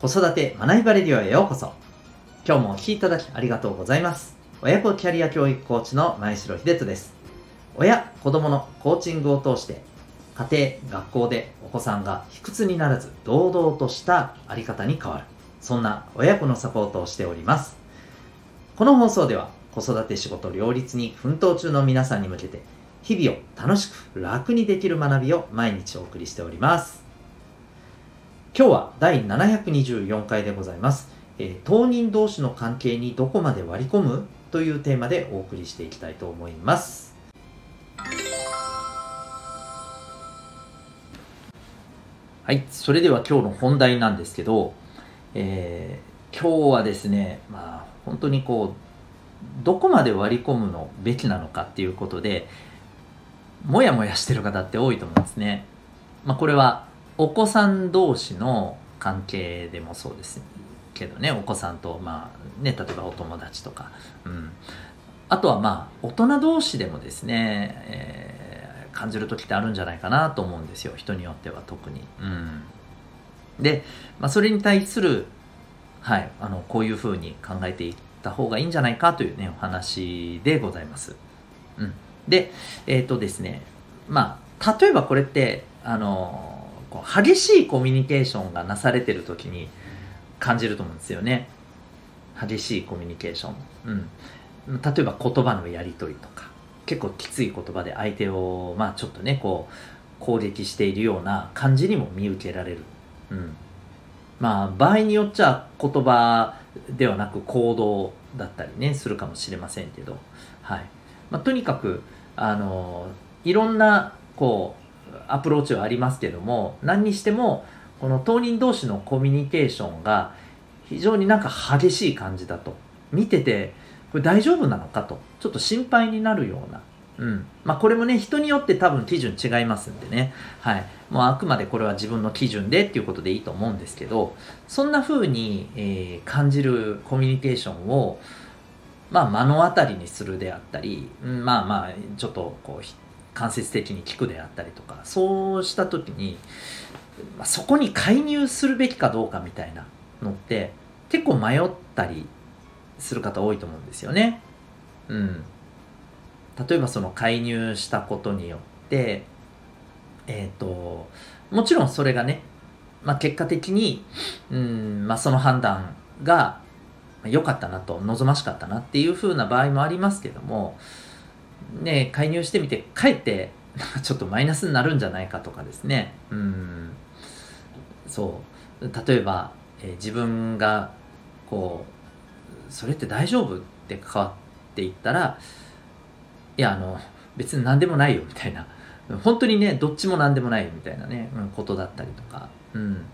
子育て学びバレディオへようこそ。今日もお聴きいただきありがとうございます。親子キャリア教育コーチの前城秀人です。親子供のコーチングを通して家庭学校でお子さんが卑屈にならず堂々としたあり方に変わる。そんな親子のサポートをしております。この放送では子育て仕事両立に奮闘中の皆さんに向けて日々を楽しく楽にできる学びを毎日お送りしております。今日は第724回でございます、えー、当人同士の関係にどこまで割り込む？というテーマでお送りしていきたいと思います。はいそれでは今日の本題なんですけど、えー、今日はですねまあ本当にこうどこまで割り込むのべきなのかっていうことでもやもやしてる方って多いと思うんですね。まあ、これはお子さん同士の関係でもそうですけどね。お子さんとまあね例えばお友達とか、うん、あとはまあ大人同士でもですね、えー、感じる時ってあるんじゃないかなと思うんですよ。人によっては特に。うん、で、まあ、それに対する、はい、あのこういうふうに考えていった方がいいんじゃないかというねお話でございます。うん、でえっ、ー、とですねまあ例えばこれってあのこう激しいコミュニケーションがなされてる時に感じると思うんですよね。激しいコミュニケーション、うん、例えば言葉のやり取りとか。結構きつい言葉で相手をまあちょっとねこう攻撃しているような感じにも見受けられる、うん、まあ場合によっちゃ言葉ではなく行動だったりねするかもしれませんけど。はい、まあ、とにかくあのいろんなこうアプローチはありますけども何にしてもこの当人同士のコミュニケーションが非常になんか激しい感じだと。見ててこれ大丈夫なのかと。ちょっと心配になるような。うん。まあ、これもね人によって多分基準違いますんでね、はい、もうあくまでこれは自分の基準でっていうことでいいと思うんですけどそんな風に、えー、感じるコミュニケーションを、まあ、目の当たりにするであったり、まあまあちょっとこう間接的に聞くであったりとかそうした時に、まあ、そこに介入するべきかどうかみたいなのって結構迷ったりする方多いと思うんですよね。うん、例えばその介入したことによってえっ、ー、ともちろんそれがね、まあ、結果的に、うんまあ、その判断が良かったなと望ましかったなっていうふうな場合もありますけどもね、介入してみて、かえって ちょっとマイナスになるんじゃないかとかですね。うん。そう。例えば、えー、自分が、こう、それって大丈夫って関わっていったら、いや、あの、別に何でもないよ、みたいな。本当にね、どっちも何でもないみたいなね、うん、ことだったりとか。うん。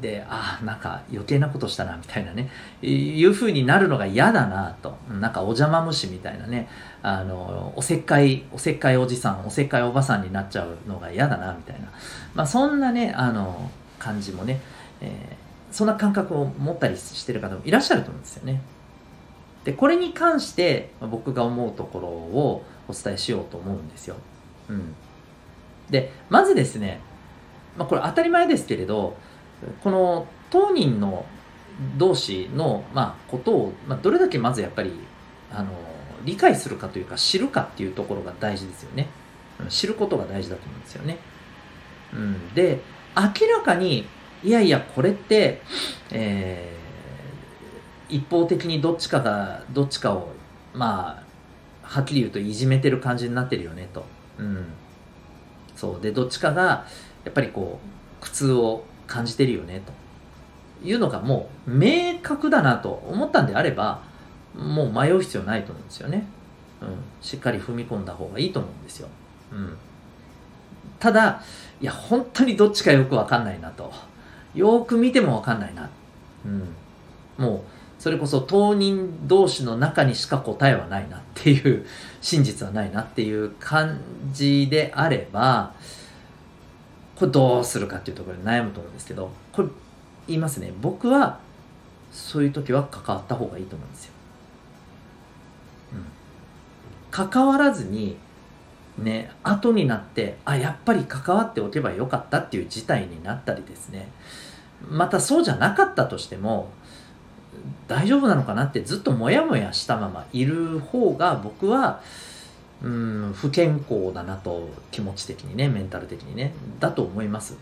でああなんか余計なことしたなみたいなね。いうふうになるのが嫌だなと。なんかお邪魔虫みたいなね。あのおせっかいおせっかいおじさんおせっかいおばさんになっちゃうのが嫌だなみたいな、まあ、そんなねあの感じもね、えー、そんな感覚を持ったりしてる方もいらっしゃると思うんですよね。でこれに関して僕が思うところをお伝えしようと思うんですよ、うん、でまずですね、まあ、これ当たり前ですけれどこの当人の同士の、まあ、ことを、まあ、どれだけまずやっぱりあの理解するかというか知るかっていうところが大事ですよね。知ることが大事だと思うんですよね、うん、で明らかにいやいやこれって、えー、一方的にどっちかがどっちかをまあはっきり言うといじめてる感じになってるよねと、うん、そう。でどっちかがやっぱりこう苦痛を感じてるよねと。いうのがもう明確だなと思ったんであればもう迷う必要ないと思うんですよね、うん、しっかり踏み込んだ方がいいと思うんですよ、うん、ただいや本当にどっちかよく分かんないなと。よく見ても分かんないな、うん、もうそれこそ当人同士の中にしか答えはないなっていう真実はないなっていう感じであればこれどうするかっていうところで悩むと思うんですけどこれ言いますね。僕はそういう時は関わった方がいいと思うんですよ。うん、関わらずにね後になってあやっぱり関わっておけばよかったっていう事態になったりですね。またそうじゃなかったとしても大丈夫なのかなってずっとモヤモヤしたままいる方が僕はうん不健康だなと気持ち的にねメンタル的にねだと思います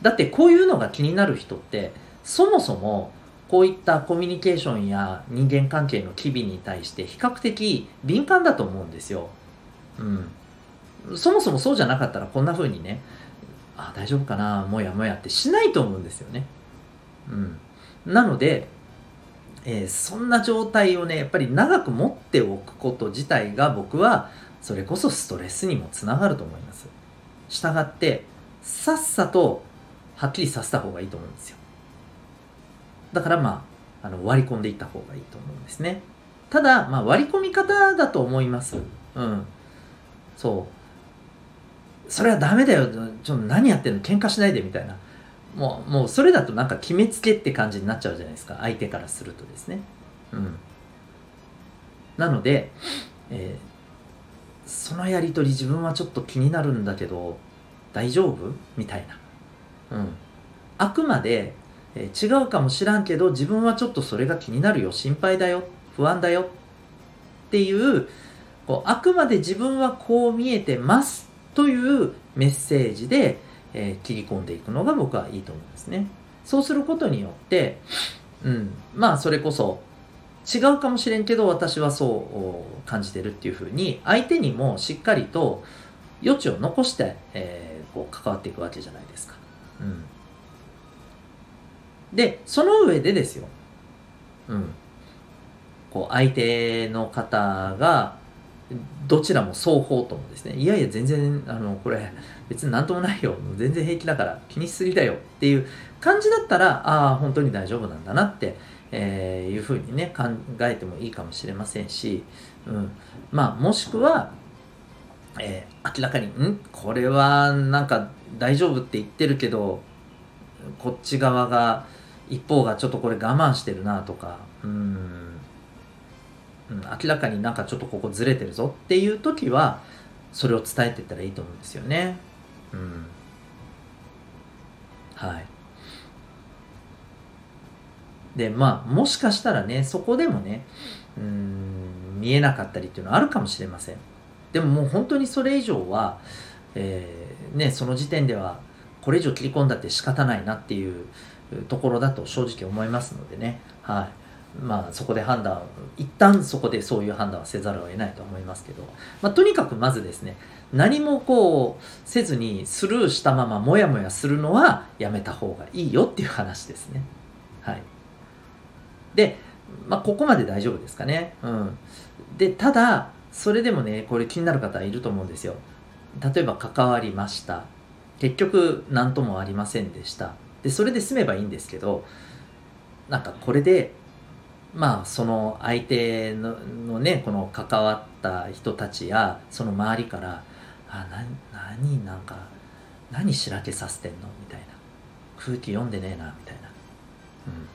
だってこういうのが気になる人ってそもそもこういったコミュニケーションや人間関係の機微に対して比較的敏感だと思うんですよ。うん。そもそもそうじゃなかったらこんな風にね、あ、大丈夫かな、もやもやってしないと思うんですよね。うん。なので、えー、そんな状態をね、やっぱり長く持っておくこと自体が僕はそれこそストレスにもつながると思います。したがって、さっさとはっきりさせた方がいいと思うんですよ。だからまあ、あの割り込んでいった方がいいと思うんですね。ただ、まあ、割り込み方だと思います。うん。そう。それはダメだよ。ちょっと何やってんの？喧嘩しないでみたいな。もう、もうそれだとなんか決めつけって感じになっちゃうじゃないですか。相手からするとですね。うん。なので、えー、そのやりとり自分はちょっと気になるんだけど、大丈夫？みたいな。うん。あくまでえ違うかもしらんけど自分はちょっとそれが気になるよ心配だよ不安だよっていうこうあくまで自分はこう見えてますというメッセージで、えー、切り込んでいくのが僕はいいと思うんですね。そうすることによって、うん、まあそれこそ違うかもしれんけど私はそう感じてるっていうふうに相手にもしっかりと余地を残して、えー、こう関わっていくわけじゃないですか。うんで、その上でですよ。うん。こう、相手の方が、どちらも双方ともですね、いやいや、全然、あの、これ、別になんともないよ。全然平気だから気にしすぎだよっていう感じだったら、ああ、本当に大丈夫なんだなって、えー、いうふうにね、考えてもいいかもしれませんし、うん。まあ、もしくは、えー、明らかに、ん？これはなんか大丈夫って言ってるけど、こっち側が、一方がちょっとこれ我慢してるなとかうん明らかになんかちょっとここずれてるぞっていう時はそれを伝えていったらいいと思うんですよね。はい。でまあもしかしたらねそこでもねうん見えなかったりっていうのはあるかもしれません。でももう本当にそれ以上は、えー、ね、その時点ではこれ以上切り込んだって仕方ないなっていうところだと正直思いますのでね、はい。まあそこで判断、一旦そこでそういう判断はせざるを得ないと思いますけど、まあとにかくまずですね、何もこうせずにスルーしたままモヤモヤするのはやめた方がいいよっていう話ですね。はい。で、まあここまで大丈夫ですかね。うん。で、ただ、それでもね、これ気になる方いると思うんですよ。例えば関わりました。結局何ともありませんでした。でそれで済めばいいんですけどなんかこれでまあその相手ののねこの関わった人たちやその周りから「あな何なんか何しらけさせてんの?」みたいな。空気読んでねえなみたいな。うん。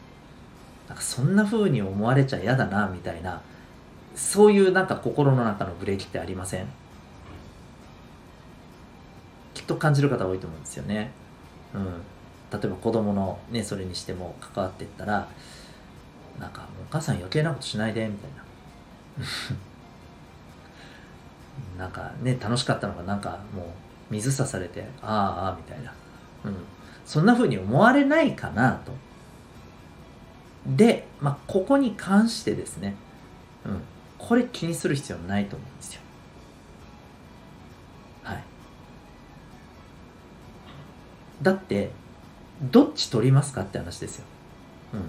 なんかそんな風に思われちゃ嫌だなみたいな。そういうなんか心の中のブレーキってありません？きっと感じる方多いと思うんですよね。うん。例えば子供のねそれにしても関わっていったらなんかお母さん余計なことしないでみたいな。なんかね楽しかったのがなんかもう水さされてあああみたいな、うん、そんな風に思われないかなと。で、まあ、ここに関してですね、うん、これ気にする必要ないと思うんですよ。はい。だってどっち取りますかって話ですよ。うん。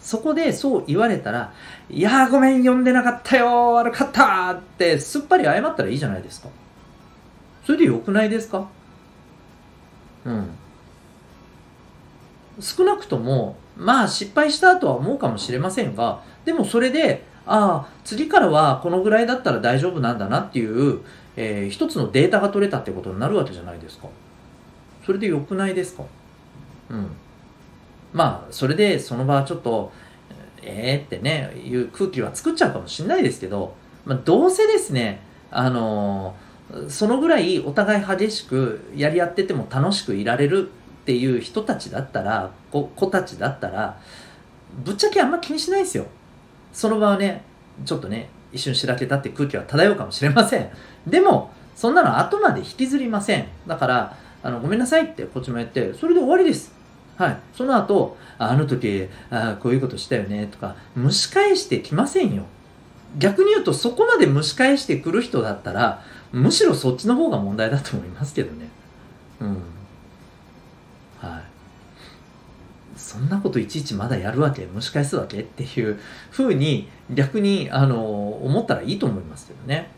そこでそう言われたら、いやーごめん、読んでなかったよ悪かったってすっぱり謝ったらいいじゃないですか。それでよくないですか？うん。少なくとも、まあ失敗したとは思うかもしれませんが、でもそれで、ああ、次からはこのぐらいだったら大丈夫なんだなっていう、えー、一つのデータが取れたってことになるわけじゃないですか。それで良くないですか？うんまあそれでその場はちょっとええー、ってねいう空気は作っちゃうかもしれないですけど、まあ、どうせですねあのそのぐらいお互い激しくやり合ってても楽しくいられるっっていう人たちだったら子子たちだったらぶっちゃけあんま気にしないですよ。その場はねちょっとね一瞬しらけたって空気は漂うかもしれません。でもそんなの後まで引きずりません。だからあのごめんなさいってこっちも言ってそれで終わりです。はい。その後あの時あこういうことしたよねとか蒸し返してきませんよ。逆に言うとそこまで蒸し返してくる人だったらむしろそっちの方が問題だと思いますけどね。うん。はい。そんなこといちいちまだやるわけ蒸し返すわけっていうふうに逆にあの思ったらいいと思いますけどね。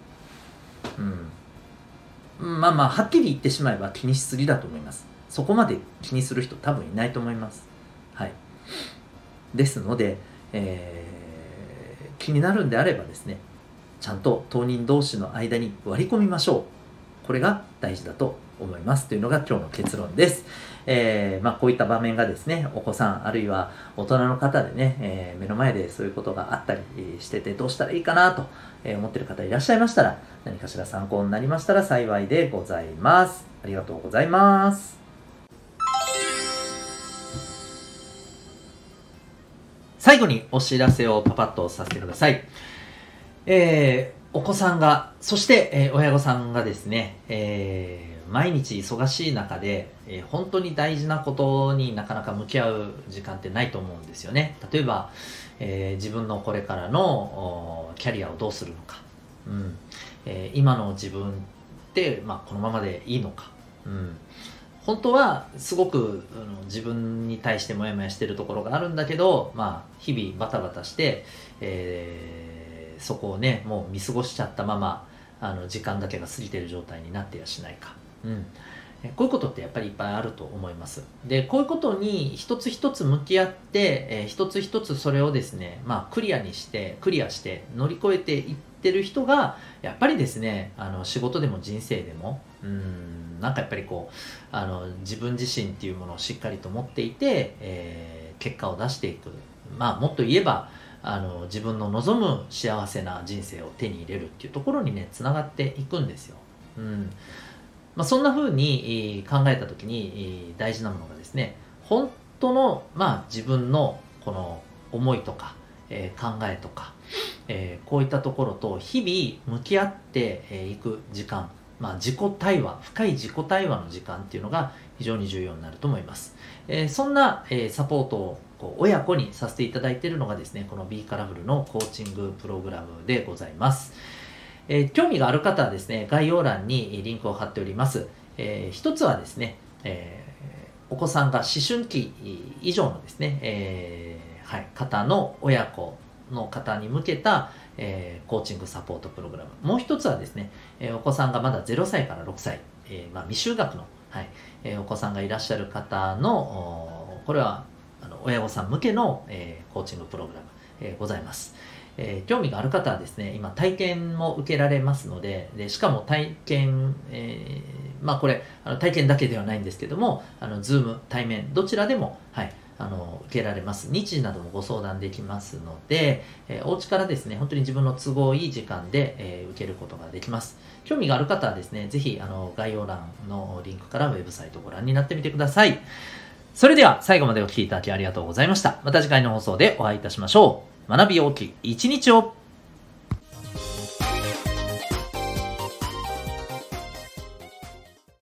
うん。まあまあはっきり言ってしまえば気にしすぎだと思います。そこまで気にする人多分いないと思いますはいですので、えー、気になるんであればですねちゃんと当人同士の間に割り込みましょうこれが大事だと思いますというのが今日の結論です。えー、まあ、こういった場面がですね、お子さん、あるいは大人の方でね、えー、目の前でそういうことがあったりしてて、どうしたらいいかなと思ってる方いらっしゃいましたら、何かしら参考になりましたら幸いでございます。ありがとうございます。最後にお知らせをパパッとさせてください。えー、お子さんが、そして、えー、親御さんがですね、えー毎日忙しい中で、えー、本当に大事なことになかなか向き合う時間ってないと思うんですよね。例えば、えー、自分のこれからのキャリアをどうするのか、うんえー、今の自分って、まあ、このままでいいのか、うん、本当はすごくあの自分に対してモヤモヤしてるところがあるんだけど、まあ、日々バタバタして、えー、そこをねもう見過ごしちゃったままあの時間だけが過ぎてる状態になってやしないか。うん、こういうことってやっぱりいっぱいあると思います。で、こういうことに一つ一つ向き合って、えー、一つ一つそれをですね、まあクリアにして、クリアして乗り越えていってる人が、やっぱりですね、あの仕事でも人生でも、うん、なんかやっぱりこう、あの自分自身っていうものをしっかりと持っていて、えー、結果を出していく。まあもっと言えば、あの自分の望む幸せな人生を手に入れるっていうところにね、つながっていくんですよ。うんまあ、そんな風に考えた時に大事なものがですね本当の、まあ、自分のこの思いとか、えー、考えとか、えー、こういったところと日々向き合っていく時間、まあ、自己対話深い自己対話の時間っていうのが非常に重要になると思います、えー、そんな、えサポートをこう親子にさせていただいているのがですねこの B カラフルのコーチングプログラムでございます、えー、興味がある方はですね、概要欄にリンクを貼っております。えー、一つはですね、えー、お子さんが思春期以上のですね、えー、はい、方の親子の方に向けた、えー、コーチングサポートプログラム。もう一つはですね、えー、お子さんがまだ0歳から6歳、えーまあ、未就学の、はいえー、お子さんがいらっしゃる方の、これはあの親御さん向けの、えー、コーチングプログラム、えー、ございます。えー、興味がある方はですね、今体験も受けられますので、でしかも体験、えー、まあこれ、あの体験だけではないんですけども、あの、ズーム、対面、どちらでも、はい、あの、受けられます。日時などもご相談できますので、えー、お家からですね、本当に自分の都合いい時間で、えー、受けることができます。興味がある方はですね、是非、あの、概要欄のリンクからウェブサイトをご覧になってみてください。それでは、最後までお聴きいただきありがとうございました。また次回の放送でお会いいたしましょう。学び大きい一日を